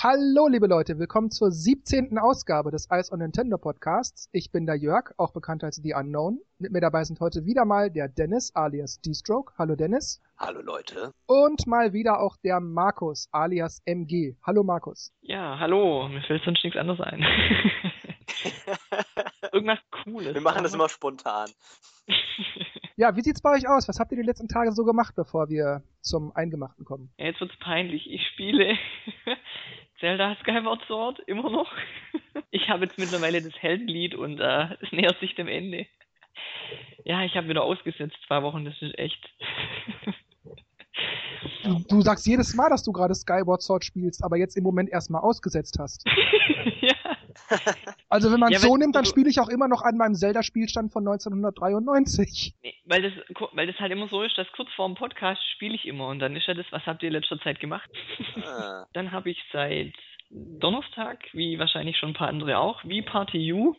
Hallo, liebe Leute, willkommen zur 17. Ausgabe des Ice on Nintendo Podcasts. Ich bin der Jörg, auch bekannt als The Unknown. Mit mir dabei sind heute wieder mal der Dennis alias D-Stroke. Hallo Dennis. Hallo Leute. Und mal wieder auch der Markus alias MG. Hallo Markus. Ja, hallo. Mir fällt sonst nichts anderes ein. Irgendwas Cooles. Wir machen das immer spontan. Ja, wie sieht's bei euch aus? Was habt ihr die letzten Tage so gemacht, bevor wir zum Eingemachten kommen? Ja, jetzt wird's peinlich. Ich spiele Zelda Skyward Sword immer noch. Ich habe jetzt mittlerweile das Heldenlied und äh, es nähert sich dem Ende. Ja, ich habe wieder ausgesetzt zwei Wochen. Das ist echt. Du, du sagst jedes Mal, dass du gerade Skyward Sword spielst, aber jetzt im Moment erstmal ausgesetzt hast. ja. Also wenn man Ja, so nimmt, dann spiele ich auch immer noch an meinem Zelda-Spielstand von 1993. Nee, weil das, weil das halt immer so ist, dass kurz vor dem Podcast spiele ich immer und dann ist ja das, was habt ihr in letzter Zeit gemacht? Ah, Dann habe ich seit Donnerstag, wie wahrscheinlich schon ein paar andere auch, wie Party U,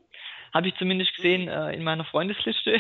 habe ich zumindest gesehen äh, in meiner Freundesliste.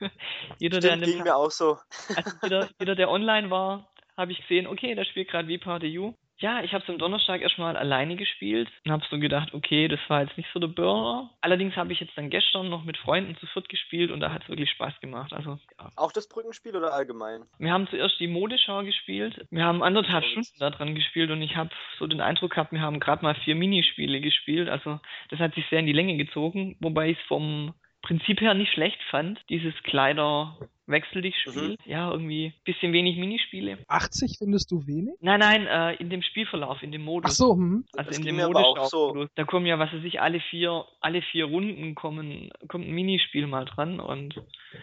jeder, der an stimmt, dem ging mir auch so. also jeder, jeder, der online war, habe ich gesehen, okay, der spielt gerade wie Party U. Ja, ich habe es am Donnerstag erstmal alleine gespielt und habe so gedacht, okay, das war jetzt nicht so der Burner. Allerdings habe ich jetzt dann gestern noch mit Freunden zu viert gespielt und da hat es wirklich Spaß gemacht. Also, ja. Auch das Brückenspiel oder allgemein? Wir haben zuerst die Modeschau gespielt. Wir haben anderthalb Oh, Stunden da dran gespielt und ich habe so den Eindruck gehabt, wir haben gerade mal vier Minispiele gespielt. Also das hat sich sehr in die Länge gezogen, wobei ich es vom Prinzip her nicht schlecht fand, dieses Kleider wechsel dich Spiel. Mhm. Ja, irgendwie bisschen wenig Minispiele. 80 findest du wenig? Nein, nein, äh, in dem Spielverlauf, in dem Ach Modus. so, hm. Also Das in dem aber auch Modeschau-Modus. Da kommen ja, was weiß ich, alle vier, alle vier Runden kommen, kommt ein Minispiel mal dran und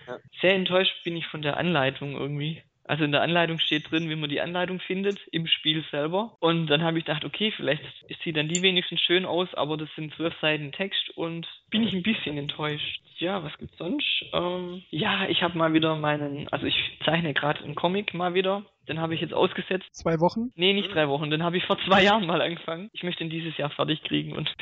Ja. sehr enttäuscht bin ich von der Anleitung irgendwie. Also in der Anleitung steht drin, wie man die Anleitung findet im Spiel selber. Und dann habe ich gedacht, okay, vielleicht sieht dann die wenigstens schön aus, aber das sind zwölf Seiten Text und bin ich ein bisschen enttäuscht. Ja, was gibt's sonst? Ähm, ja, ich habe mal wieder meinen, also ich zeichne gerade einen Comic mal wieder. Den habe ich jetzt ausgesetzt. Zwei Wochen? Nee, nicht drei Wochen. Den habe ich vor zwei Jahren mal angefangen. Ich möchte ihn dieses Jahr fertig kriegen und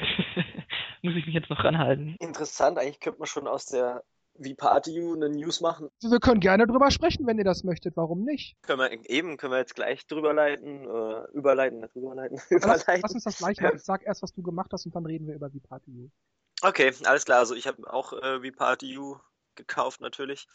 muss ich mich jetzt noch ranhalten. Interessant, eigentlich könnte man schon aus der wie Party U eine News machen. Wir können gerne drüber sprechen, wenn ihr das möchtet. Warum nicht? Können wir eben, können wir jetzt gleich drüber leiten, äh, überleiten, nicht drüberleiten, Lass, überleiten. lass uns das gleich machen. Sag erst, was du gemacht hast und dann reden wir über die Party. U. Okay, alles klar. Also ich habe auch äh, wie Party U gekauft natürlich.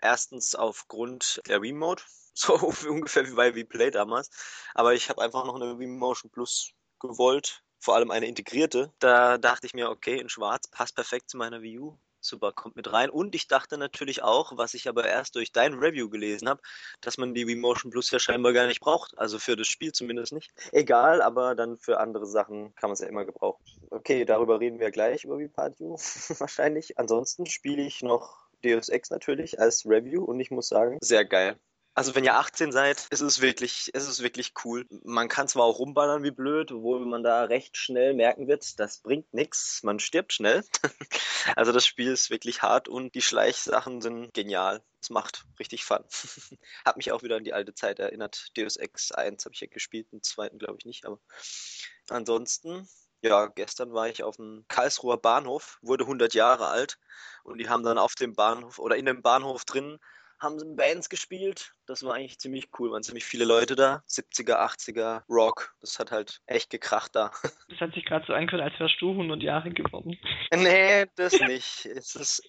Erstens aufgrund der Remote, so ungefähr wie bei Play damals. Aber ich habe einfach noch eine Wii Motion Plus gewollt, vor allem eine integrierte. Da dachte ich mir, okay, in Schwarz passt perfekt zu meiner Wii U. Super, kommt mit rein. Und ich dachte natürlich auch, was ich aber erst durch dein Review gelesen habe, dass man die Wii Motion Plus ja scheinbar gar nicht braucht. Also für das Spiel zumindest nicht. Egal, aber dann für andere Sachen kann man es ja immer gebrauchen. Okay, darüber reden wir gleich über Wii Party wahrscheinlich. Ansonsten spiele ich noch Deus Ex natürlich als Review und ich muss sagen, sehr geil. Also wenn ihr 18 seid, ist es wirklich, ist es wirklich cool. Man kann zwar auch rumballern wie blöd, obwohl man da recht schnell merken wird, das bringt nichts, man stirbt schnell. also das Spiel ist wirklich hart und die Schleichsachen sind genial. Es macht richtig Fun. Hat mich auch wieder an die alte Zeit erinnert. Deus Ex 1 habe ich ja gespielt, den zweiten glaube ich nicht, aber ansonsten ja, gestern war ich auf dem Karlsruher Bahnhof, wurde 100 Jahre alt und die haben dann auf dem Bahnhof oder in dem Bahnhof drin haben sie Bands gespielt. Das war eigentlich ziemlich cool, waren ziemlich viele Leute da. 70er, 80er, Rock. Das hat halt echt gekracht da. Das hat sich gerade so angehört, als wärst du 100 Jahre geworden. nee, das nicht. Es ist,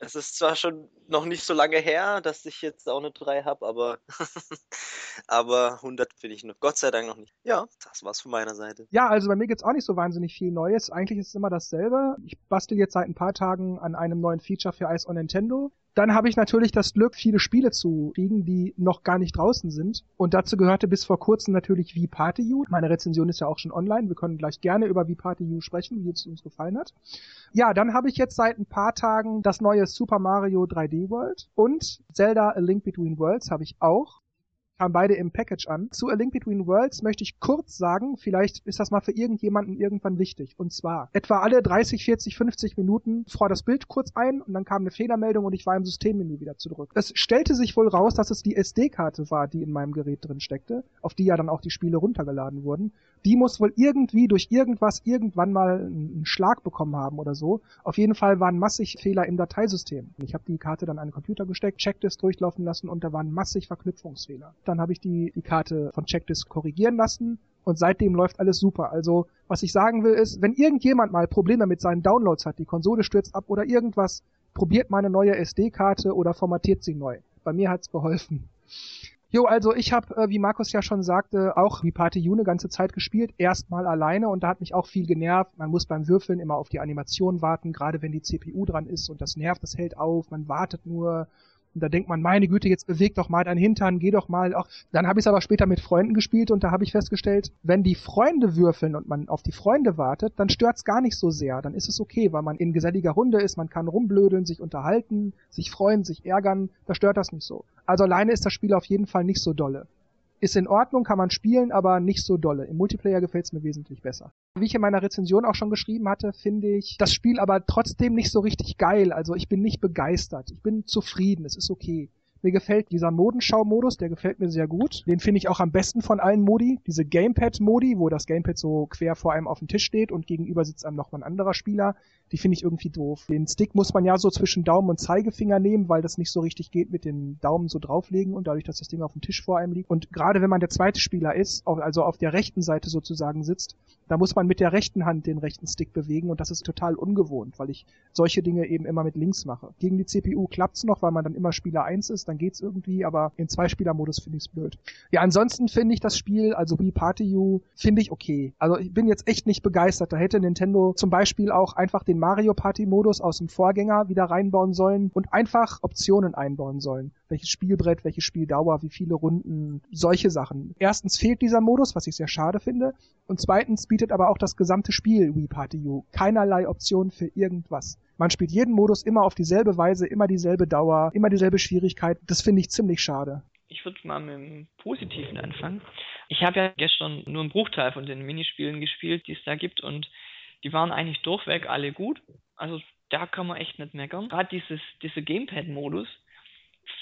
es ist zwar schon noch nicht so lange her, dass ich jetzt auch eine 3 habe, aber, aber 100 bin ich noch. Gott sei Dank noch nicht. Ja, das war's von meiner Seite. Ja, also bei mir gibt's auch nicht so wahnsinnig viel Neues. Eigentlich ist es immer dasselbe. Ich bastel jetzt seit ein paar Tagen an einem neuen Feature für Ice on Nintendo. Dann habe ich natürlich das Glück, viele Spiele zu kriegen, die noch gar nicht draußen sind. Und dazu gehörte bis vor kurzem natürlich Wii Party U. Meine Rezension ist ja auch schon online. Wir können gleich gerne über Wii Party U sprechen, wie es uns gefallen hat. Ja, dann habe ich jetzt seit ein paar Tagen das neue Super Mario 3D World und Zelda A Link Between Worlds habe ich auch kamen beide im Package an. Zu A Link Between Worlds möchte ich kurz sagen, vielleicht ist das mal für irgendjemanden irgendwann wichtig. Und zwar, etwa alle 30, 40, 50 Minuten fror das Bild kurz ein und dann kam eine Fehlermeldung und ich war im Systemmenü wieder zurück. Es stellte sich wohl raus, dass es die SD-Karte war, die in meinem Gerät drin steckte, auf die ja dann auch die Spiele runtergeladen wurden. Die muss wohl irgendwie durch irgendwas irgendwann mal einen Schlag bekommen haben oder so. Auf jeden Fall waren massig Fehler im Dateisystem. Ich habe die Karte dann an den Computer gesteckt, Checklist durchlaufen lassen und da waren massig Verknüpfungsfehler. Dann habe ich die, die Karte von Checklist korrigieren lassen Und seitdem läuft alles super. Also, was ich sagen will ist, wenn irgendjemand mal Probleme mit seinen Downloads hat, die Konsole stürzt ab oder irgendwas, probiert mal eine neue SD-Karte oder formatiert sie neu. Bei mir hat's geholfen. Jo, also ich habe, äh, wie Markus ja schon sagte, auch wie Party eine ganze Zeit gespielt, erstmal alleine und da hat mich auch viel genervt. Man muss beim Würfeln immer auf die Animation warten, gerade wenn die CPU dran ist und das nervt, das hält auf, man wartet nur und da denkt man, meine Güte, jetzt beweg doch mal deinen Hintern, geh doch mal. Auch. Dann habe ich es aber später mit Freunden gespielt und da habe ich festgestellt, wenn die Freunde würfeln und man auf die Freunde wartet, dann stört's gar nicht so sehr. Dann ist es okay, weil man in geselliger Runde ist, man kann rumblödeln, sich unterhalten, sich freuen, sich ärgern. Da stört das nicht so. Also alleine ist das Spiel auf jeden Fall nicht so dolle ist in Ordnung, kann man spielen, aber nicht so dolle. Im Multiplayer gefällt es mir wesentlich besser. Wie ich in meiner Rezension auch schon geschrieben hatte, finde ich das Spiel aber trotzdem nicht so richtig geil. Also ich bin nicht begeistert. Ich bin zufrieden. Es ist okay. Mir gefällt dieser Modenschau-Modus, der gefällt mir sehr gut. Den finde ich auch am besten von allen Modi. Diese Gamepad-Modi, wo das Gamepad so quer vor einem auf dem Tisch steht und gegenüber sitzt einem noch ein anderer Spieler, die finde ich irgendwie doof. Den Stick muss man ja so zwischen Daumen und Zeigefinger nehmen, weil das nicht so richtig geht mit den Daumen so drauflegen und dadurch, dass das Ding auf dem Tisch vor einem liegt. Und gerade wenn man der zweite Spieler ist, also auf der rechten Seite sozusagen sitzt, da muss man mit der rechten Hand den rechten Stick bewegen und das ist total ungewohnt, weil ich solche Dinge eben immer mit links mache. Gegen die CPU klappt's noch, weil man dann immer Spieler 1 ist, dann geht's irgendwie, aber in Zwei-Spieler-Modus finde ich's blöd. Ja, ansonsten finde ich das Spiel, also Wii Party U, finde ich okay. Also ich bin jetzt echt nicht begeistert. Da hätte Nintendo zum Beispiel auch einfach den Mario Party Modus aus dem Vorgänger wieder reinbauen sollen und einfach Optionen einbauen sollen. Welches Spielbrett, welche Spieldauer, wie viele Runden, solche Sachen. Erstens fehlt dieser Modus, was ich sehr schade finde. Und zweitens bietet aber auch das gesamte Spiel Wii Party U keinerlei Optionen für irgendwas. Man spielt jeden Modus immer auf dieselbe Weise, immer dieselbe Dauer, immer dieselbe Schwierigkeit. Das finde ich ziemlich schade. Ich würde mal mit dem Positiven anfangen. Ich habe ja gestern nur einen Bruchteil von den Minispielen gespielt, die es da gibt und die waren eigentlich durchweg alle gut. Also da kann man echt nicht meckern. Gerade dieses, dieser Gamepad-Modus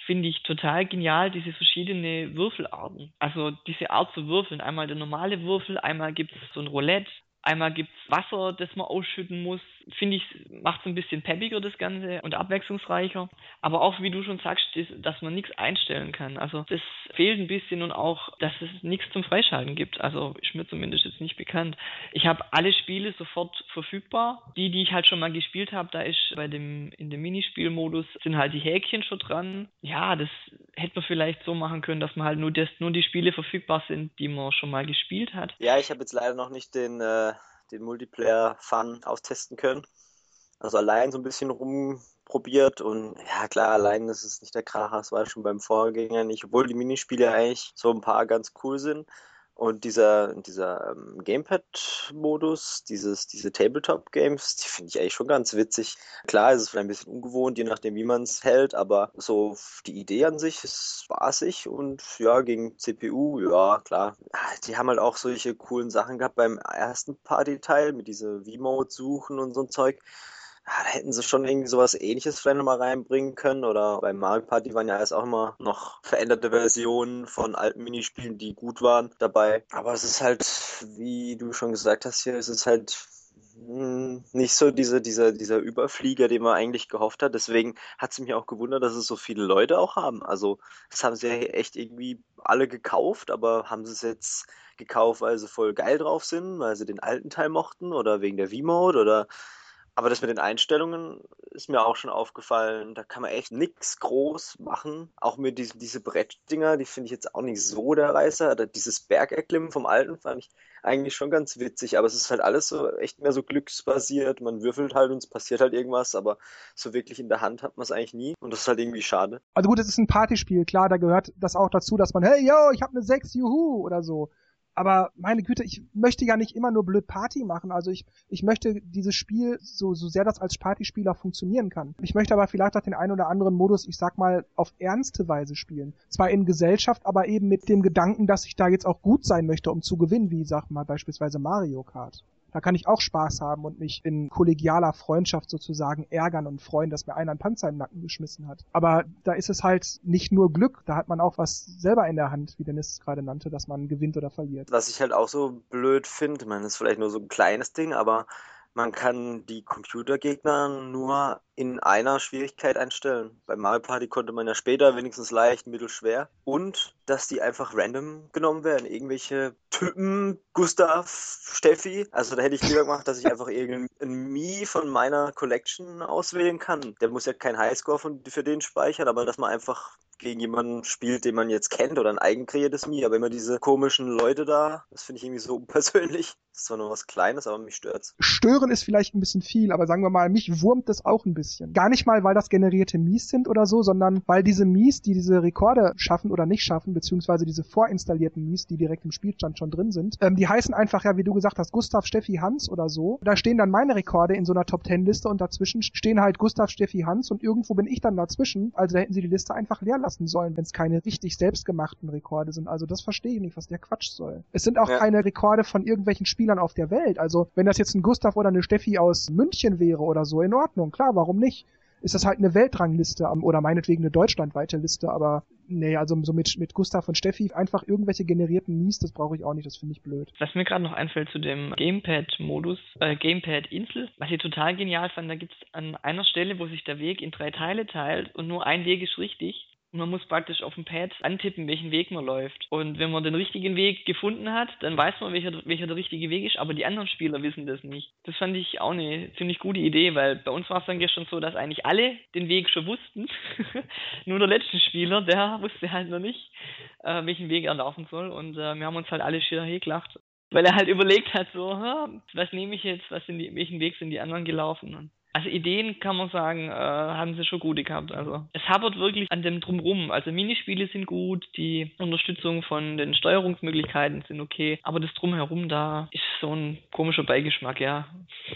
finde ich total genial, diese verschiedenen Würfelarten. Also diese Art zu würfeln. Einmal der normale Würfel, einmal gibt es so ein Roulette, einmal gibt es Wasser, das man ausschütten muss, finde ich, macht es ein bisschen peppiger das Ganze und abwechslungsreicher. Aber auch, wie du schon sagst, dass man nichts einstellen kann. Also das fehlt ein bisschen und auch, dass es nichts zum Freischalten gibt. Also ist mir zumindest jetzt nicht bekannt. Ich habe alle Spiele sofort verfügbar. Die, die ich halt schon mal gespielt habe, da ist bei dem, in dem Minispielmodus sind halt die Häkchen schon dran. Ja, das hätte man vielleicht so machen können, dass man halt nur, das, nur die Spiele verfügbar sind, die man schon mal gespielt hat. Ja, ich habe jetzt leider noch nicht den äh, den Multiplayer-Fun austesten können. Also allein so ein bisschen rumprobiert und ja klar, allein ist es nicht der Kracher, das war schon beim Vorgänger nicht, obwohl die Minispiele eigentlich so ein paar ganz cool sind. Und dieser, dieser ähm, Gamepad-Modus, dieses, diese Tabletop-Games, die finde ich eigentlich schon ganz witzig. Klar, ist es vielleicht ein bisschen ungewohnt, je nachdem, wie man es hält, aber so die Idee an sich ist spaßig und ja, gegen CPU, ja, klar. Die haben halt auch solche coolen Sachen gehabt beim ersten Party-Teil mit diese V-Mode suchen und so ein Zeug ja, da hätten sie schon irgendwie sowas ähnliches vielleicht nochmal reinbringen können. Oder bei Mario Party waren ja erst auch immer noch veränderte Versionen von alten Minispielen, die gut waren, dabei. Aber es ist halt, wie du schon gesagt hast hier, es ist halt hm, nicht so diese, dieser, dieser Überflieger, den man eigentlich gehofft hat. Deswegen hat es mich auch gewundert, dass es so viele Leute auch haben. Also, das haben sie ja echt irgendwie alle gekauft, aber haben sie es jetzt gekauft, weil sie voll geil drauf sind, weil sie den alten Teil mochten oder wegen der V-Mode oder aber das mit den Einstellungen ist mir auch schon aufgefallen. Da kann man echt nichts groß machen. Auch mit diesen diese Brettdinger, die finde ich jetzt auch nicht so der Reißer. Dieses Bergerklimmen vom alten fand ich eigentlich schon ganz witzig. Aber es ist halt alles so echt mehr so glücksbasiert. Man würfelt halt und es passiert halt irgendwas, aber so wirklich in der Hand hat man es eigentlich nie. Und das ist halt irgendwie schade. Also gut, es ist ein Partyspiel. Klar, da gehört das auch dazu, dass man, hey, yo, ich habe eine 6, juhu, oder so aber meine Güte, ich möchte ja nicht immer nur blöd Party machen. Also ich, ich möchte dieses Spiel, so, so sehr das als Partyspieler funktionieren kann. Ich möchte aber vielleicht auch den einen oder anderen Modus, ich sag mal, auf ernste Weise spielen. Zwar in Gesellschaft, aber eben mit dem Gedanken, dass ich da jetzt auch gut sein möchte, um zu gewinnen, wie, sag mal, beispielsweise Mario Kart. Da kann ich auch Spaß haben und mich in kollegialer Freundschaft sozusagen ärgern und freuen, dass mir einer einen Panzer im Nacken geschmissen hat. Aber da ist es halt nicht nur Glück, da hat man auch was selber in der Hand, wie Dennis es gerade nannte, dass man gewinnt oder verliert. Was ich halt auch so blöd finde, das ist vielleicht nur so ein kleines Ding, aber man kann die Computergegner nur in einer Schwierigkeit einstellen. Bei Mario Party konnte man ja später wenigstens leicht, mittelschwer. Und dass die einfach random genommen werden. Irgendwelche Typen, Gustav, Steffi. Also da hätte ich lieber gemacht, dass ich einfach irgendein Mii von meiner Collection auswählen kann. Der muss ja kein Highscore von, für den speichern, aber dass man einfach gegen jemanden spielt, den man jetzt kennt oder ein eigenkreiertes Mii, aber immer diese komischen Leute da, das finde ich irgendwie so unpersönlich. Das ist zwar nur was Kleines, aber mich stört's. Stören ist vielleicht ein bisschen viel, aber sagen wir mal, mich wurmt das auch ein bisschen. Gar nicht mal, weil das generierte Mies sind oder so, sondern weil diese Mies, die diese Rekorde schaffen oder nicht schaffen, beziehungsweise diese vorinstallierten Mies, die direkt im Spielstand schon drin sind, ähm, die heißen einfach ja, wie du gesagt hast, Gustav, Steffi, Hans oder so. Da stehen dann meine Rekorde in so einer Top Ten Liste und dazwischen stehen halt Gustav, Steffi, Hans und irgendwo bin ich dann dazwischen. Also da hätten sie die Liste einfach leer lassen sollen, wenn es keine richtig selbstgemachten Rekorde sind. Also das verstehe ich nicht, was der Quatsch soll. Es sind auch ja. keine Rekorde von irgendwelchen Spielern auf der Welt. Also wenn das jetzt ein Gustav oder eine Steffi aus München wäre oder so, in Ordnung, klar, warum nicht? Ist das halt eine Weltrangliste oder meinetwegen eine deutschlandweite Liste, aber nee, also so mit, mit Gustav und Steffi einfach irgendwelche generierten Mies, das brauche ich auch nicht, das finde ich blöd. Was mir gerade noch einfällt zu dem Gamepad-Modus, äh, Gamepad-Insel, was ich total genial fand, da gibt es an einer Stelle, wo sich der Weg in drei Teile teilt und nur ein Weg ist richtig man muss praktisch auf dem Pad antippen, welchen Weg man läuft. Und wenn man den richtigen Weg gefunden hat, dann weiß man, welcher, welcher der richtige Weg ist, aber die anderen Spieler wissen das nicht. Das fand ich auch eine ziemlich gute Idee, weil bei uns war es dann gestern so, dass eigentlich alle den Weg schon wussten. Nur der letzte Spieler, der wusste halt noch nicht, äh, welchen Weg er laufen soll. Und äh, wir haben uns halt alle schier hergelacht. Weil er halt überlegt hat, so, was nehme ich jetzt, was sind die, welchen Weg sind die anderen gelaufen? Und also Ideen kann man sagen, äh, haben sie schon gute gehabt. Also es hapert wirklich an dem drumrum. Also Minispiele sind gut, die Unterstützung von den Steuerungsmöglichkeiten sind okay, aber das drumherum da ist so ein komischer Beigeschmack, ja.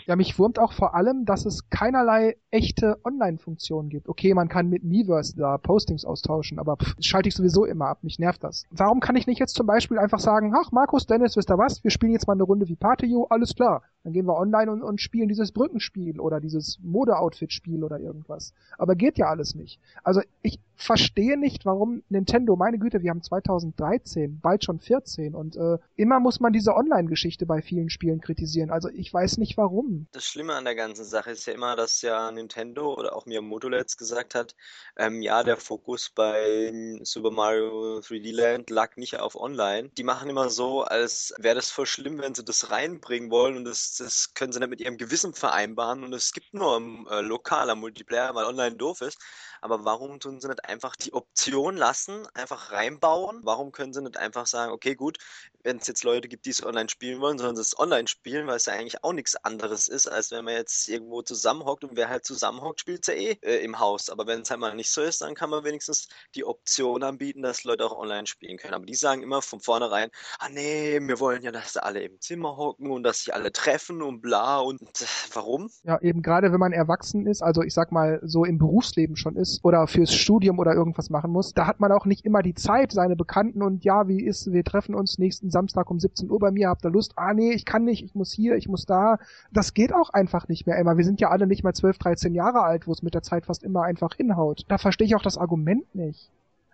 Ja, mich wurmt auch vor allem, dass es keinerlei echte Online-Funktionen gibt. Okay, man kann mit Miiverse da Postings austauschen, aber pff, schalte ich sowieso immer ab. Mich nervt das. Warum kann ich nicht jetzt zum Beispiel einfach sagen, ach Markus, Dennis, wisst ihr was? Wir spielen jetzt mal eine Runde wie Partyo, alles klar. Dann gehen wir online und, und spielen dieses Brückenspiel oder dieses Mode-Outfit-Spiel oder irgendwas. Aber geht ja alles nicht. Also ich verstehe nicht, warum Nintendo, meine Güte, wir haben 2013, bald schon 14 und äh, immer muss man diese Online-Geschichte bei vielen Spielen kritisieren. Also ich weiß nicht warum. Das Schlimme an der ganzen Sache ist ja immer, dass ja Nintendo oder auch Miyamoto letzt gesagt hat, ähm, ja, der Fokus bei Super Mario 3D Land lag nicht auf Online. Die machen immer so, als wäre das voll schlimm, wenn sie das reinbringen wollen und das, das können sie nicht mit ihrem Gewissen vereinbaren und es gibt nur äh, lokaler Multiplayer, weil online doof ist. Aber warum tun sie nicht einfach die Option lassen, einfach reinbauen? Warum können sie nicht einfach sagen, okay, gut, wenn es jetzt Leute gibt, die es online spielen wollen, sie es online spielen, weil es ja eigentlich auch nichts anderes ist, als wenn man jetzt irgendwo zusammenhockt und wer halt zusammenhockt, spielt es ja eh äh, im Haus. Aber wenn es halt mal nicht so ist, dann kann man wenigstens die Option anbieten, dass Leute auch online spielen können. Aber die sagen immer von vornherein, ah nee, wir wollen ja, dass alle im Zimmer hocken und dass sich alle treffen und bla und äh, warum? Ja, eben gerade wenn man erwachsen ist, also ich sag mal so im Berufsleben schon ist oder fürs Studium oder irgendwas machen muss, da hat man auch nicht immer die Zeit, seine Bekannten und ja, wie ist, wir treffen uns nächsten Samstag um 17 Uhr bei mir, habt ihr Lust? Ah nee, ich kann nicht, ich muss hier, ich muss da. Das geht auch einfach nicht mehr immer. Wir sind ja alle nicht mehr 12, 13 Jahre alt, wo es mit der Zeit fast immer einfach hinhaut. Da verstehe ich auch das Argument nicht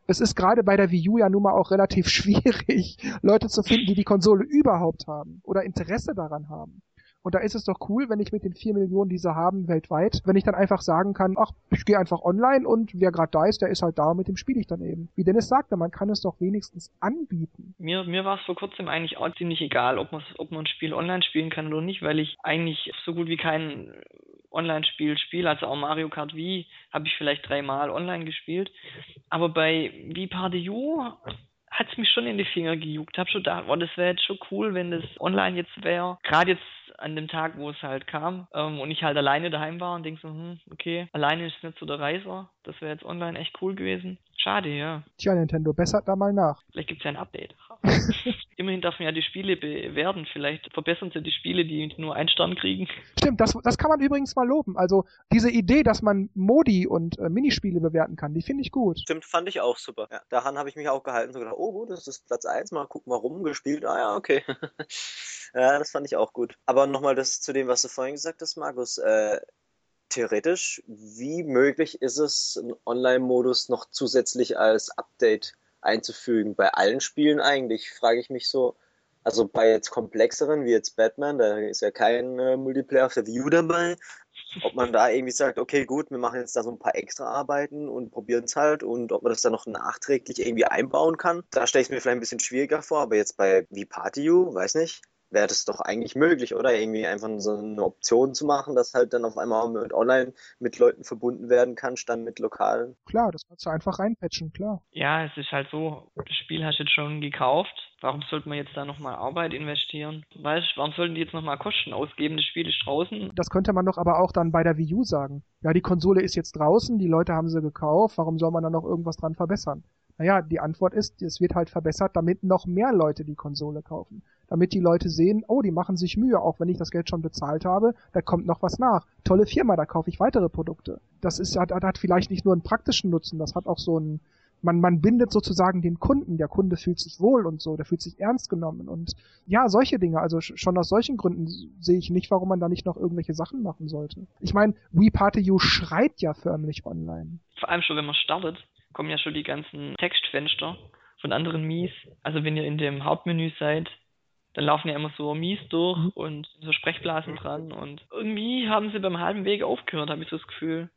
es ist gerade bei der Wii U ja nun mal auch relativ schwierig, Leute zu finden, die die Konsole überhaupt haben oder Interesse daran haben. Und da ist es doch cool, wenn ich mit den vier Millionen, die sie haben weltweit, wenn ich dann einfach sagen kann, ach, ich gehe einfach online und wer gerade da ist, der ist halt da und mit dem spiele ich dann eben. Wie Dennis sagte, man kann es doch wenigstens anbieten. Mir, mir war es vor kurzem eigentlich auch ziemlich egal, ob, ob man ein Spiel online spielen kann oder nicht, weil ich eigentlich so gut wie kein Online-Spiel spiele. Also auch Mario Kart Wii habe ich vielleicht dreimal online gespielt. Aber bei Wii Party U hat es mich schon in die Finger gejuckt. Hab schon gedacht, oh, das wäre jetzt schon cool, wenn das online jetzt wäre. Gerade jetzt an dem Tag, wo es halt kam ähm, und ich halt alleine daheim war und denk so, hm, okay, alleine ist nicht so der Reiser. Das wäre jetzt online echt cool gewesen. Schade, ja. Tja, Nintendo, bessert da mal nach. Vielleicht gibt's ja ein Update. Immerhin darf man ja die Spiele bewerten. Vielleicht verbessern sie die Spiele, die nur einen Stern kriegen. Stimmt, das, das kann man übrigens mal loben. Also diese Idee, dass man Modi und äh, Minispiele bewerten kann, die finde ich gut. Stimmt, fand ich auch super. Ja, daran habe ich mich auch gehalten. So gedacht, oh gut, das ist Platz 1, mal gucken, warum gespielt. Ah ja, okay. ja, das fand ich auch gut. Aber nochmal das zu dem, was du vorhin gesagt hast, Markus. Äh, theoretisch, wie möglich ist es, einen Online-Modus noch zusätzlich als Update einzufügen? Bei allen Spielen eigentlich, frage ich mich so. Also bei jetzt komplexeren, wie jetzt Batman, da ist ja kein äh, Multiplayer für View dabei. Ob man da irgendwie sagt, okay, gut, wir machen jetzt da so ein paar extra Arbeiten und probieren es halt und ob man das dann noch nachträglich irgendwie einbauen kann. Da stelle ich es mir vielleicht ein bisschen schwieriger vor, aber jetzt bei VPartyU, weiß nicht, wäre das doch eigentlich möglich, oder? Irgendwie einfach so eine Option zu machen, dass halt dann auf einmal mit online mit Leuten verbunden werden kann, statt mit lokalen. Klar, das kannst du einfach reinpatchen, klar. Ja, es ist halt so, das Spiel hast du jetzt schon gekauft. Warum sollte man jetzt da nochmal Arbeit investieren? Weißt warum sollten die jetzt nochmal Kosten ausgeben? Das Spiel ist draußen. Das könnte man doch aber auch dann bei der Wii U sagen. Ja, die Konsole ist jetzt draußen, die Leute haben sie gekauft, warum soll man da noch irgendwas dran verbessern? Naja, die Antwort ist, es wird halt verbessert, damit noch mehr Leute die Konsole kaufen damit die Leute sehen, oh, die machen sich Mühe, auch wenn ich das Geld schon bezahlt habe, da kommt noch was nach. Tolle Firma, da kaufe ich weitere Produkte. Das ist, hat, hat vielleicht nicht nur einen praktischen Nutzen, das hat auch so einen, man, man bindet sozusagen den Kunden, der Kunde fühlt sich wohl und so, der fühlt sich ernst genommen und ja, solche Dinge, also schon aus solchen Gründen sehe ich nicht, warum man da nicht noch irgendwelche Sachen machen sollte. Ich meine, We Party You schreit ja förmlich online. Vor allem schon, wenn man startet, kommen ja schon die ganzen Textfenster von anderen Mies. Also wenn ihr in dem Hauptmenü seid, dann laufen ja immer so Mies durch mhm. und so Sprechblasen dran und irgendwie haben sie beim halben Weg aufgehört, habe ich so das Gefühl.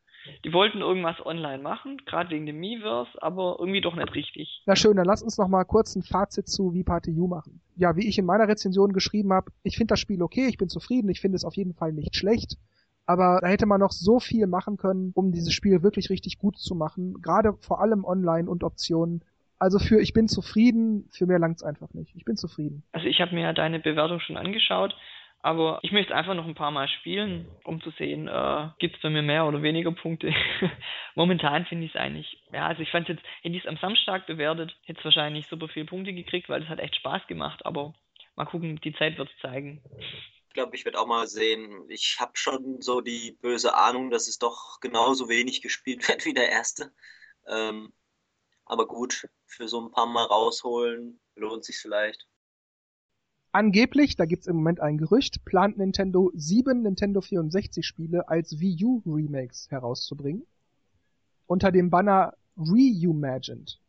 Die wollten irgendwas online machen, gerade wegen dem Miiverse, aber irgendwie doch nicht richtig. Na schön, dann lass uns noch mal kurz ein Fazit zu Party U machen. Ja, wie ich in meiner Rezension geschrieben habe, ich finde das Spiel okay, ich bin zufrieden, ich finde es auf jeden Fall nicht schlecht. Aber da hätte man noch so viel machen können, um dieses Spiel wirklich richtig gut zu machen. Gerade vor allem online und Optionen. Also für ich bin zufrieden, für mehr langt's einfach nicht. Ich bin zufrieden. Also ich habe mir ja deine Bewertung schon angeschaut, aber ich möchte einfach noch ein paar Mal spielen, um zu sehen, äh, gibt es bei mir mehr oder weniger Punkte. Momentan finde ich es eigentlich, ja, also ich fand jetzt, hätte ich es am Samstag bewertet, hätte es wahrscheinlich super viele Punkte gekriegt, weil es hat echt Spaß gemacht, aber mal gucken, die Zeit wird es zeigen. Ich glaube, ich werde auch mal sehen. Ich habe schon so die böse Ahnung, dass es doch genauso wenig gespielt wird wie der erste. Ähm, aber gut, für so ein paar Mal rausholen lohnt sich vielleicht. Angeblich, da gibt's im Moment ein Gerücht, plant Nintendo sieben Nintendo 64 Spiele als Wii U Remakes herauszubringen. Unter dem Banner Reimagined.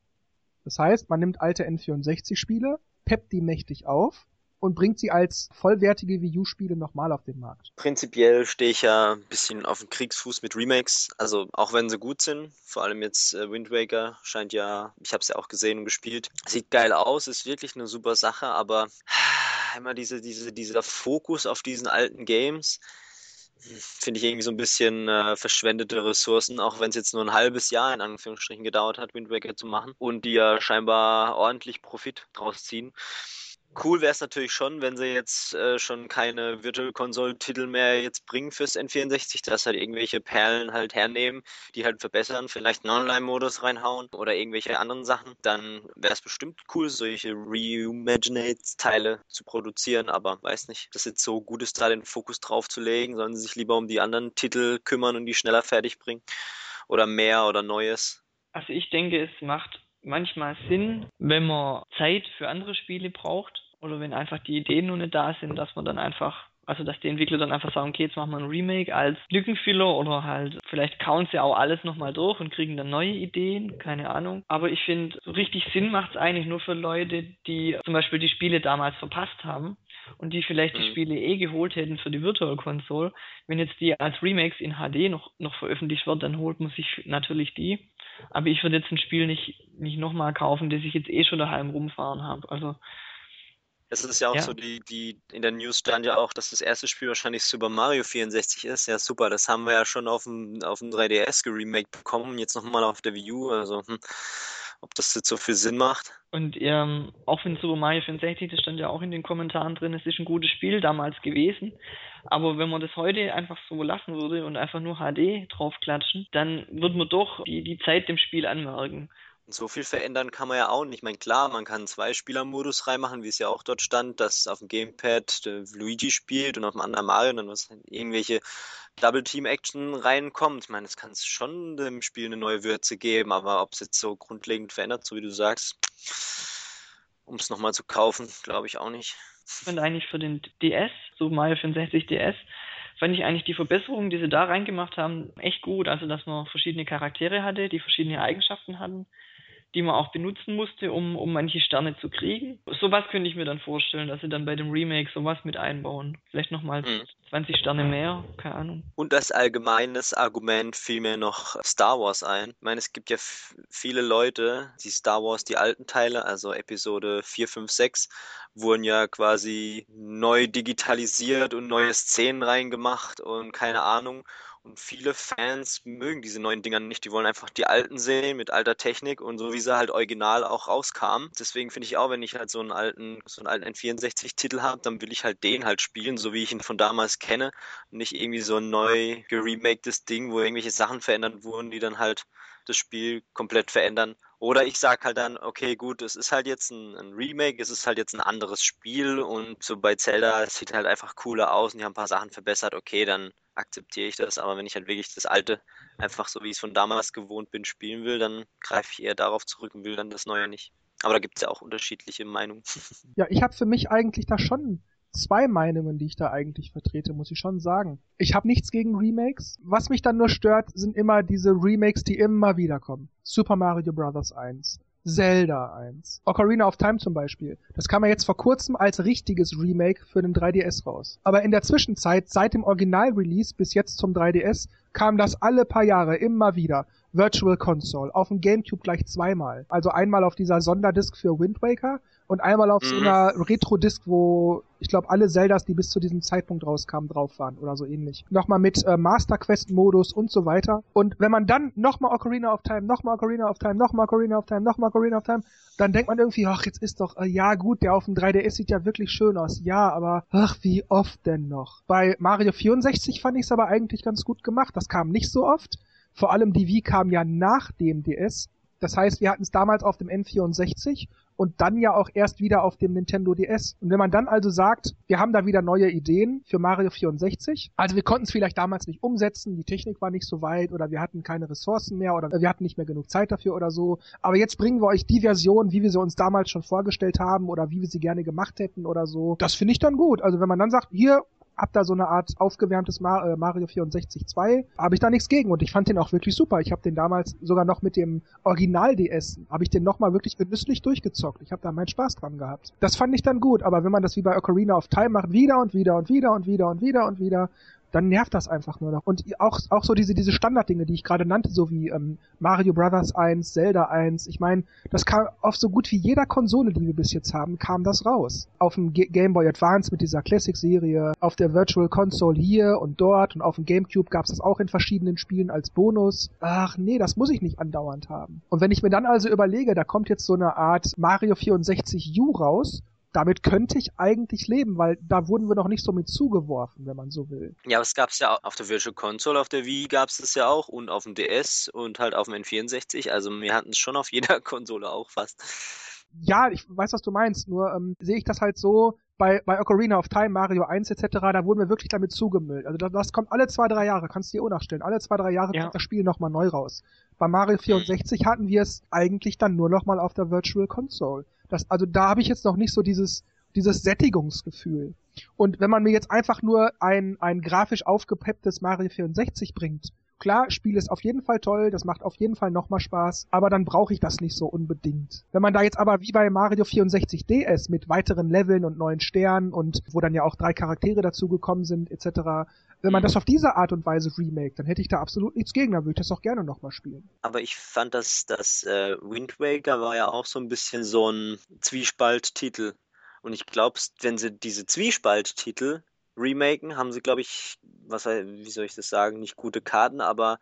Das heißt, man nimmt alte N64 Spiele, peppt die mächtig auf und bringt sie als vollwertige Wii U-Spiele nochmal auf den Markt. Prinzipiell stehe ich ja ein bisschen auf dem Kriegsfuß mit Remakes, also auch wenn sie gut sind, vor allem jetzt äh, Wind Waker scheint ja, ich habe es ja auch gesehen und gespielt, sieht geil aus, ist wirklich eine super Sache, aber immer diese, diese, dieser Fokus auf diesen alten Games, finde ich irgendwie so ein bisschen äh, verschwendete Ressourcen, auch wenn es jetzt nur ein halbes Jahr in Anführungsstrichen gedauert hat, Wind Waker zu machen und die ja scheinbar ordentlich Profit draus ziehen. Cool wäre es natürlich schon, wenn sie jetzt äh, schon keine Virtual Console-Titel mehr jetzt bringen fürs N64, dass halt irgendwelche Perlen halt hernehmen, die halt verbessern, vielleicht einen Online-Modus reinhauen oder irgendwelche anderen Sachen. Dann wäre es bestimmt cool, solche Reimaginate-Teile zu produzieren, aber weiß nicht, dass jetzt so gut ist, da den Fokus drauf zu legen, sollen sie sich lieber um die anderen Titel kümmern und die schneller fertig bringen oder mehr oder Neues. Also ich denke, es macht manchmal Sinn, wenn man Zeit für andere Spiele braucht oder wenn einfach die Ideen nur nicht da sind, dass man dann einfach, also dass die Entwickler dann einfach sagen, okay, jetzt machen wir ein Remake als Lückenfüller oder halt vielleicht kauen sie auch alles nochmal durch und kriegen dann neue Ideen, keine Ahnung. Aber ich finde, so richtig Sinn macht es eigentlich nur für Leute, die zum Beispiel die Spiele damals verpasst haben und die vielleicht die mhm. Spiele eh geholt hätten für die Virtual Console. Wenn jetzt die als Remakes in HD noch, noch veröffentlicht wird, dann holt man sich natürlich die. Aber ich würde jetzt ein Spiel nicht, nicht nochmal kaufen, das ich jetzt eh schon daheim rumfahren habe. Also es ist ja auch ja. so, die, die, in der News stand ja auch, dass das erste Spiel wahrscheinlich Super Mario 64 ist. Ja, super, das haben wir ja schon auf dem, auf dem 3DS geremaked bekommen, jetzt nochmal auf der Wii U. Also, hm, ob das jetzt so viel Sinn macht. Und ähm, auch wenn Super Mario 64, das stand ja auch in den Kommentaren drin, es ist ein gutes Spiel damals gewesen. Aber wenn man das heute einfach so lassen würde und einfach nur HD draufklatschen, dann wird man doch die, die Zeit dem Spiel anmerken. So viel verändern kann man ja auch nicht. Ich meine, klar, man kann zwei Spieler-Modus reinmachen, wie es ja auch dort stand, dass auf dem Gamepad Luigi spielt und auf dem anderen Mario dann was irgendwelche Double-Team-Action reinkommt. Ich meine, es kann schon dem Spiel eine neue Würze geben, aber ob es jetzt so grundlegend verändert, so wie du sagst, um es nochmal zu kaufen, glaube ich auch nicht. Und eigentlich für den DS, so Mario 64 DS, fand ich eigentlich die Verbesserungen, die sie da reingemacht haben, echt gut. Also, dass man verschiedene Charaktere hatte, die verschiedene Eigenschaften hatten die man auch benutzen musste, um, um manche Sterne zu kriegen. Sowas könnte ich mir dann vorstellen, dass sie dann bei dem Remake sowas mit einbauen. Vielleicht nochmal mhm. 20 Sterne mehr, keine Ahnung. Und als allgemeines Argument fiel mir noch Star Wars ein. Ich meine, es gibt ja viele Leute, die Star Wars, die alten Teile, also Episode 4, 5, 6, wurden ja quasi neu digitalisiert und neue Szenen reingemacht und keine Ahnung. Und viele Fans mögen diese neuen Dinger nicht. Die wollen einfach die alten sehen mit alter Technik und so wie sie halt original auch rauskamen. Deswegen finde ich auch, wenn ich halt so einen alten, so einen alten N64-Titel habe, dann will ich halt den halt spielen, so wie ich ihn von damals kenne. Und nicht irgendwie so ein neu geremakedes Ding, wo irgendwelche Sachen verändert wurden, die dann halt das Spiel komplett verändern. Oder ich sage halt dann, okay, gut, es ist halt jetzt ein, ein, Remake, es ist halt jetzt ein anderes Spiel und so bei Zelda, es sieht halt einfach cooler aus und die haben ein paar Sachen verbessert, okay, dann akzeptiere ich das. Aber wenn ich halt wirklich das alte, einfach so wie ich es von damals gewohnt bin, spielen will, dann greife ich eher darauf zurück und will dann das Neue nicht. Aber da gibt es ja auch unterschiedliche Meinungen. Ja, ich habe für mich eigentlich da schon zwei Meinungen, die ich da eigentlich vertrete, muss ich schon sagen. Ich habe nichts gegen Remakes. Was mich dann nur stört, sind immer diese Remakes, die immer wieder kommen. Super Mario Bros. 1, Zelda 1, Ocarina of Time zum Beispiel. Das kam ja jetzt vor kurzem als richtiges Remake für den 3DS raus. Aber in der Zwischenzeit, seit dem Original-Release bis jetzt zum 3DS, kam das alle paar Jahre immer wieder. Virtual Console, auf dem Gamecube gleich zweimal. Also einmal auf dieser Sonderdisk für Wind Waker und einmal auf mhm. so einer Retro-Disc, wo ich glaube alle Zeldas, die bis zu diesem Zeitpunkt rauskamen, drauf waren oder so ähnlich. Nochmal mit äh, Master Quest-Modus und so weiter. Und wenn man dann nochmal Ocarina of Time, nochmal Ocarina of Time, nochmal Ocarina of Time, nochmal Ocarina of Time, dann denkt man irgendwie, ach, jetzt ist doch, äh, ja gut, der auf dem 3DS sieht ja wirklich schön aus. Ja, aber ach, wie oft denn noch? Bei Mario 64 fand ich es aber eigentlich ganz gut gemacht. Das kam nicht so oft. Vor allem die Wii kam ja nach dem DS. Das heißt, wir hatten es damals auf dem N64 und dann ja auch erst wieder auf dem Nintendo DS. Und wenn man dann also sagt, wir haben da wieder neue Ideen für Mario 64, also wir konnten es vielleicht damals nicht umsetzen, die Technik war nicht so weit oder wir hatten keine Ressourcen mehr oder wir hatten nicht mehr genug Zeit dafür oder so, aber jetzt bringen wir euch die Version, wie wir sie uns damals schon vorgestellt haben oder wie wir sie gerne gemacht hätten oder so. Das finde ich dann gut. Also wenn man dann sagt, hier, hab da so eine Art aufgewärmtes äh, Mario 64 2, habe ich da nichts gegen und ich fand den auch wirklich super. Ich habe den damals sogar noch mit dem Original DS, habe ich den nochmal wirklich genüsslich durchgezockt. Ich habe da meinen Spaß dran gehabt. Das fand ich dann gut, aber wenn man das wie bei Ocarina of Time macht, wieder und wieder und wieder und wieder und wieder und wieder, dann nervt das einfach nur noch. Und auch, auch so diese, diese Standarddinge, die ich gerade nannte, so wie ähm, Mario Brothers 1, Zelda 1, ich meine, das kam auf so gut wie jeder Konsole, die wir bis jetzt haben, kam das raus. Auf dem G Game Boy Advance mit dieser Classic-Serie, auf der Virtual Console hier und dort und auf dem GameCube gab es das auch in verschiedenen Spielen als Bonus. Ach nee, das muss ich nicht andauernd haben. Und wenn ich mir dann also überlege, da kommt jetzt so eine Art Mario 64 U raus, damit könnte ich eigentlich leben, weil da wurden wir noch nicht so mit zugeworfen, wenn man so will. Ja, aber es gab es ja auf der Virtual Console, auf der Wii gab es es ja auch und auf dem DS und halt auf dem N64. Also wir hatten es schon auf jeder Konsole auch fast. Ja, ich weiß, was du meinst, nur ähm, sehe ich das halt so, bei, bei Ocarina of Time, Mario 1 etc., da wurden wir wirklich damit zugemüllt. Also das, das kommt alle zwei, drei Jahre, kannst du dir auch nachstellen. Alle zwei, drei Jahre ja. kommt das Spiel nochmal neu raus. Bei Mario 64 hatten wir es eigentlich dann nur nochmal auf der Virtual Console. Das, also da habe ich jetzt noch nicht so dieses, dieses Sättigungsgefühl. Und wenn man mir jetzt einfach nur ein, ein grafisch aufgepepptes Mario 64 bringt, klar, Spiel ist auf jeden Fall toll, das macht auf jeden Fall nochmal Spaß, aber dann brauche ich das nicht so unbedingt. Wenn man da jetzt aber wie bei Mario 64 DS mit weiteren Leveln und neuen Sternen und wo dann ja auch drei Charaktere dazugekommen sind, etc., wenn man das auf diese Art und Weise remake, dann hätte ich da absolut nichts gegen, dann würde ich das auch gerne nochmal spielen. Aber ich fand, dass das äh, Wind Waker war ja auch so ein bisschen so ein Zwiespalt-Titel. Und ich glaube, wenn sie diese Zwiespalt-Titel remaken, haben sie, glaube ich, was, wie soll ich das sagen, nicht gute Karten, aber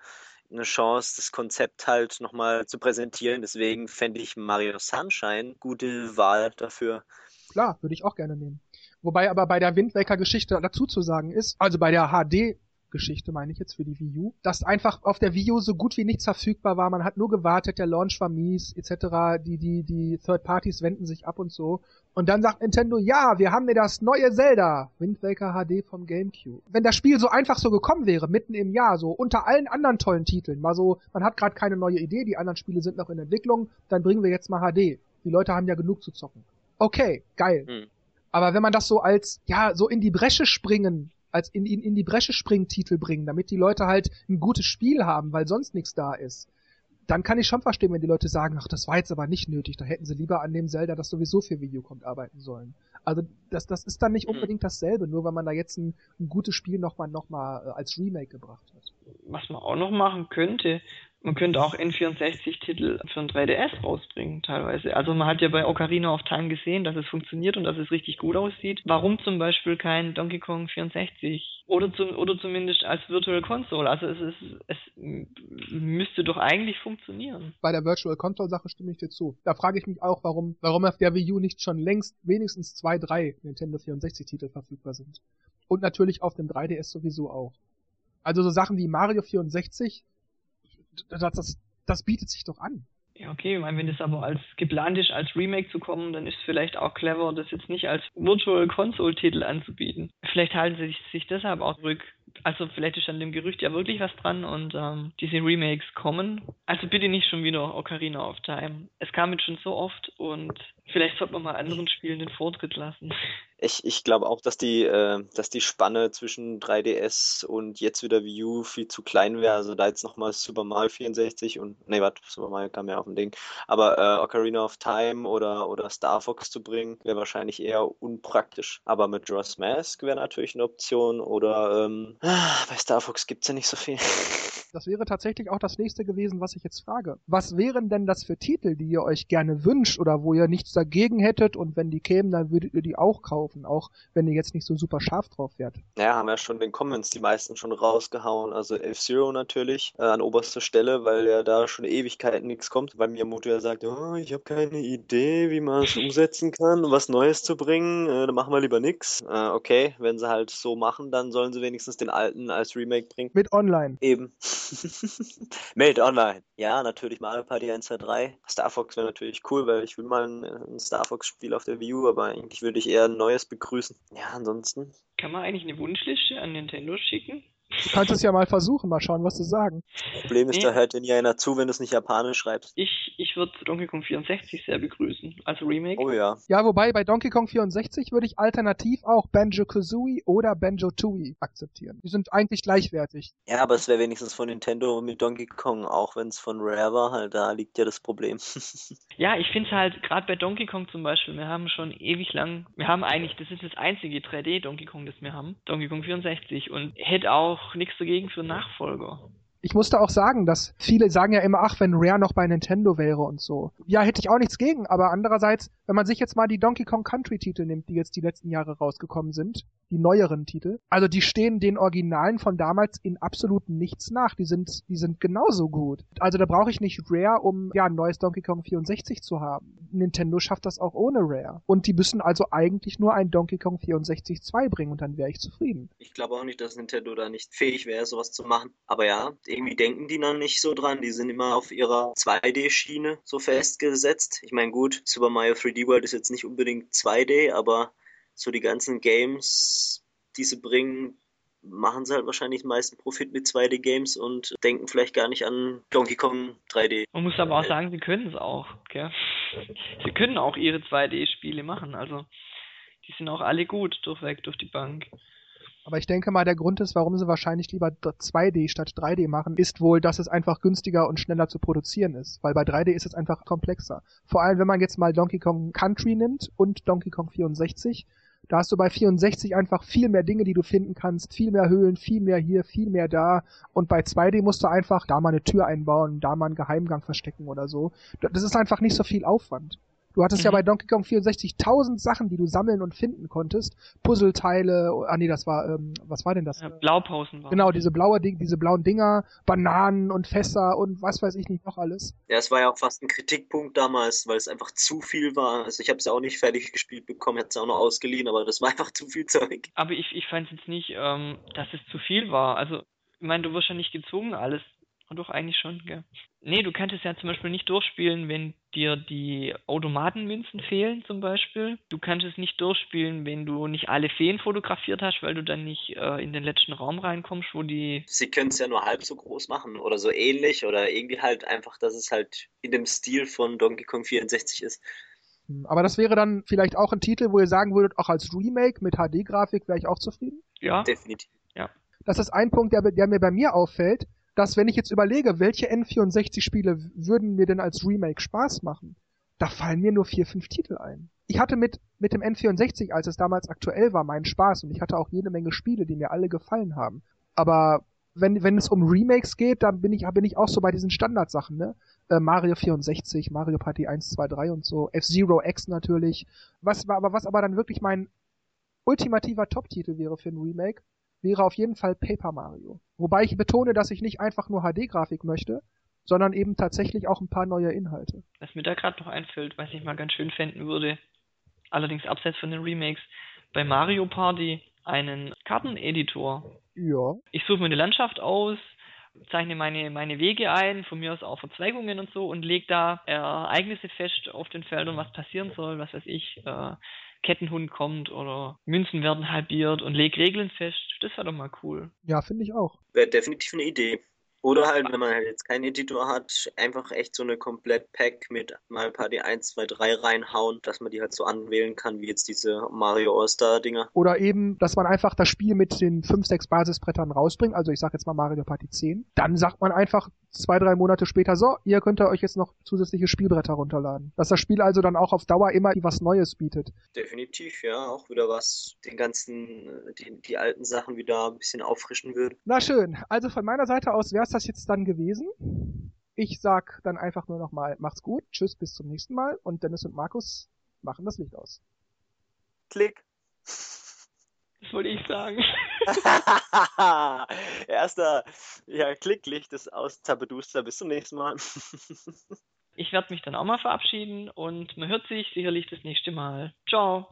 eine Chance, das Konzept halt nochmal zu präsentieren. Deswegen fände ich Mario Sunshine gute Wahl dafür. Klar, würde ich auch gerne nehmen. Wobei aber bei der Wind Waker Geschichte dazu zu sagen ist, also bei der HD Geschichte meine ich jetzt für die Wii U, dass einfach auf der Wii U so gut wie nichts verfügbar war. Man hat nur gewartet, der Launch war mies, etc. Die, die, die Third Parties wenden sich ab und so. Und dann sagt Nintendo, ja, wir haben mir das neue Zelda, Wind Waker HD vom GameCube. Wenn das Spiel so einfach so gekommen wäre, mitten im Jahr, so unter allen anderen tollen Titeln, mal so, man hat gerade keine neue Idee, die anderen Spiele sind noch in Entwicklung, dann bringen wir jetzt mal HD. Die Leute haben ja genug zu zocken. Okay, geil. Hm. Aber wenn man das so als, ja, so in die Bresche springen als in, in, in die Bresche springen Titel bringen, damit die Leute halt ein gutes Spiel haben, weil sonst nichts da ist. dann kann ich schon verstehen, wenn die Leute sagen, ach, das war jetzt aber nicht nötig, da hätten sie lieber an dem Zelda, das sowieso für Video kommt, arbeiten sollen. Also das, das ist dann nicht mhm. unbedingt dasselbe, nur weil man da jetzt ein, ein gutes Spiel nochmal noch mal, äh, als Remake gebracht hat. Was man auch noch machen könnte, man könnte auch N64-Titel für ein 3DS rausbringen, teilweise. Also man hat ja bei Ocarina of Time gesehen, dass es funktioniert und dass es richtig gut aussieht. Warum zum Beispiel kein Donkey Kong 64? Oder, zum, oder zumindest als Virtual Console. Also es, ist, es müsste doch eigentlich funktionieren. Bei der Virtual Console Sache stimme ich dir zu. Da frage ich mich auch, warum, warum auf der Wii U nicht schon längst wenigstens zwei, drei Nintendo 64 Titel verfügbar sind. Und natürlich auf dem 3DS sowieso auch. Also so Sachen wie Mario 64 das, das, das bietet sich doch an. Ja, okay, ich meine, wenn es aber als geplant ist, als Remake zu kommen, dann ist es vielleicht auch clever, das jetzt nicht als Virtual Console Titel anzubieten. Vielleicht halten sie sich, sich deshalb auch zurück. Also vielleicht ist an dem Gerücht ja wirklich was dran und ähm, diese Remakes kommen. Also bitte nicht schon wieder Ocarina of Time. Es kam jetzt schon so oft und vielleicht sollte man mal anderen Spielen den Vortritt lassen. Ich, ich glaube auch, dass die, äh, dass die Spanne zwischen 3DS und jetzt wieder Wii U viel zu klein wäre. Also da jetzt nochmal Super Mario 64 und, nee, warte, Super Mario kam ja auf dem Ding. Aber äh, Ocarina of Time oder, oder Star Fox zu bringen, wäre wahrscheinlich eher unpraktisch. Aber mit Draws Mask wäre natürlich eine Option oder ähm, bei Star Fox gibt es ja nicht so viel. Das wäre tatsächlich auch das nächste gewesen, was ich jetzt frage. Was wären denn das für Titel, die ihr euch gerne wünscht oder wo ihr nichts dagegen hättet und wenn die kämen, dann würdet ihr die auch kaufen, auch wenn ihr jetzt nicht so super scharf drauf wärt? Ja, haben ja schon den Comments die meisten schon rausgehauen. Also F-Zero natürlich äh, an oberster Stelle, weil ja da schon Ewigkeiten nichts kommt, weil Miyamoto ja sagt, oh, ich habe keine Idee, wie man es umsetzen kann, um was Neues zu bringen, äh, dann machen wir lieber nichts. Äh, okay, wenn sie halt so machen, dann sollen sie wenigstens den alten als Remake bringen. Mit Online. Eben. Made Online. Ja, natürlich Mario Party 1, 2, 3. Star Fox wäre natürlich cool, weil ich will mal ein, ein Star Fox-Spiel auf der Wii U, aber eigentlich würde ich eher ein neues begrüßen. Ja, ansonsten. Kann man eigentlich eine Wunschliste an Nintendo schicken? Du kannst es ja mal versuchen, mal schauen, was sie sagen. Problem ist, nee. da hört dir nie einer zu, wenn du es nicht japanisch schreibst. Ich, ich würde Donkey Kong 64 sehr begrüßen, als Remake. Oh ja. Ja, wobei bei Donkey Kong 64 würde ich alternativ auch Banjo-Kazooie oder Banjo-Tooie akzeptieren. Die sind eigentlich gleichwertig. Ja, aber es wäre wenigstens von Nintendo mit Donkey Kong, auch wenn es von Rare war, halt da liegt ja das Problem. ja, ich finde es halt, gerade bei Donkey Kong zum Beispiel, wir haben schon ewig lang, wir haben eigentlich, das ist das einzige 3D Donkey Kong, das wir haben, Donkey Kong 64 und hätte auch nichts dagegen für Nachfolger. Ich musste auch sagen, dass viele sagen ja immer, ach, wenn Rare noch bei Nintendo wäre und so. Ja, hätte ich auch nichts gegen, aber andererseits, wenn man sich jetzt mal die Donkey Kong Country Titel nimmt, die jetzt die letzten Jahre rausgekommen sind, die neueren Titel, also die stehen den Originalen von damals in absolut nichts nach. Die sind, die sind genauso gut. Also da brauche ich nicht Rare, um ja ein neues Donkey Kong 64 zu haben. Nintendo schafft das auch ohne Rare. Und die müssen also eigentlich nur ein Donkey Kong 64 2 bringen und dann wäre ich zufrieden. Ich glaube auch nicht, dass Nintendo da nicht fähig wäre, sowas zu machen. Aber ja, irgendwie denken die dann nicht so dran. Die sind immer auf ihrer 2D-Schiene so festgesetzt. Ich meine, gut, Super Mario 3D World ist jetzt nicht unbedingt 2D, aber so die ganzen Games, die sie bringen, machen sie halt wahrscheinlich den meisten Profit mit 2D-Games und denken vielleicht gar nicht an Donkey Kong 3D. Man muss aber auch sagen, sie können es auch. Gell? Sie können auch ihre 2D-Spiele machen. Also die sind auch alle gut durchweg durch die Bank. Aber ich denke mal, der Grund ist, warum sie wahrscheinlich lieber 2D statt 3D machen, ist wohl, dass es einfach günstiger und schneller zu produzieren ist. Weil bei 3D ist es einfach komplexer. Vor allem, wenn man jetzt mal Donkey Kong Country nimmt und Donkey Kong 64, da hast du bei 64 einfach viel mehr Dinge, die du finden kannst, viel mehr Höhlen, viel mehr hier, viel mehr da. Und bei 2D musst du einfach da mal eine Tür einbauen, da mal einen Geheimgang verstecken oder so. Das ist einfach nicht so viel Aufwand. Du hattest mhm. ja bei Donkey Kong 64 tausend Sachen, die du sammeln und finden konntest. Puzzleteile, ah nee, das war, ähm, was war denn das? Ja, Blaupausen war Genau, diese blaue Ding, diese blauen Dinger, Bananen und Fässer und was weiß ich nicht noch alles. Ja, es war ja auch fast ein Kritikpunkt damals, weil es einfach zu viel war. Also ich habe es ja auch nicht fertig gespielt bekommen, hätte es auch noch ausgeliehen, aber das war einfach zu viel Zeug. Aber ich, ich fand jetzt nicht, ähm, dass es zu viel war. Also ich meine, du wirst ja nicht gezwungen, alles doch, eigentlich schon, gell. Nee, du könntest ja zum Beispiel nicht durchspielen, wenn dir die Automatenmünzen fehlen, zum Beispiel. Du kannst es nicht durchspielen, wenn du nicht alle Feen fotografiert hast, weil du dann nicht äh, in den letzten Raum reinkommst, wo die. Sie können es ja nur halb so groß machen oder so ähnlich oder irgendwie halt einfach, dass es halt in dem Stil von Donkey Kong 64 ist. Hm, aber das wäre dann vielleicht auch ein Titel, wo ihr sagen würdet, auch als Remake mit HD-Grafik wäre ich auch zufrieden? Ja. Definitiv. Ja. Das ist ein Punkt, der, der mir bei mir auffällt dass wenn ich jetzt überlege, welche N64-Spiele würden mir denn als Remake Spaß machen, da fallen mir nur vier, fünf Titel ein. Ich hatte mit, mit dem N64, als es damals aktuell war, meinen Spaß und ich hatte auch jede Menge Spiele, die mir alle gefallen haben. Aber wenn, wenn es um Remakes geht, dann bin ich, bin ich auch so bei diesen Standardsachen, ne? Äh, Mario 64, Mario Party 1, 2, 3 und so, F-Zero X natürlich. Was aber, was aber dann wirklich mein ultimativer Top-Titel wäre für ein Remake, wäre auf jeden Fall Paper Mario. Wobei ich betone, dass ich nicht einfach nur HD-Grafik möchte, sondern eben tatsächlich auch ein paar neue Inhalte. Was mir da gerade noch einfällt, was ich mal ganz schön fänden würde, allerdings abseits von den Remakes, bei Mario Party einen Karteneditor. Ja. Ich suche mir eine Landschaft aus, zeichne meine, meine Wege ein, von mir aus auch Verzweigungen und so und lege da Ereignisse fest auf den Feldern, was passieren soll, was weiß ich, äh, Kettenhund kommt oder Münzen werden halbiert und leg Regeln fest. Das wäre doch mal cool. Ja, finde ich auch. Wäre definitiv eine Idee. Oder halt, wenn man halt jetzt keinen Editor hat, einfach echt so eine komplett Pack mit Mario Party 1, 2, 3 reinhauen, dass man die halt so anwählen kann, wie jetzt diese Mario All-Star-Dinger. Oder eben, dass man einfach das Spiel mit den 5, 6 Basisbrettern rausbringt, also ich sag jetzt mal Mario Party 10. Dann sagt man einfach zwei, drei Monate später, so, ihr könnt euch jetzt noch zusätzliche Spielbretter runterladen. Dass das Spiel also dann auch auf Dauer immer was Neues bietet. Definitiv, ja, auch wieder was den ganzen, die, die alten Sachen wieder ein bisschen auffrischen würde. Na schön, also von meiner Seite aus wäre es das jetzt dann gewesen. Ich sag dann einfach nur nochmal, macht's gut, tschüss, bis zum nächsten Mal und Dennis und Markus machen das Licht aus. Klick. Das wollte ich sagen. Erster, ja, Klicklicht ist aus Zabeduster. Bis zum nächsten Mal. ich werde mich dann auch mal verabschieden und man hört sich sicherlich das nächste Mal. Ciao.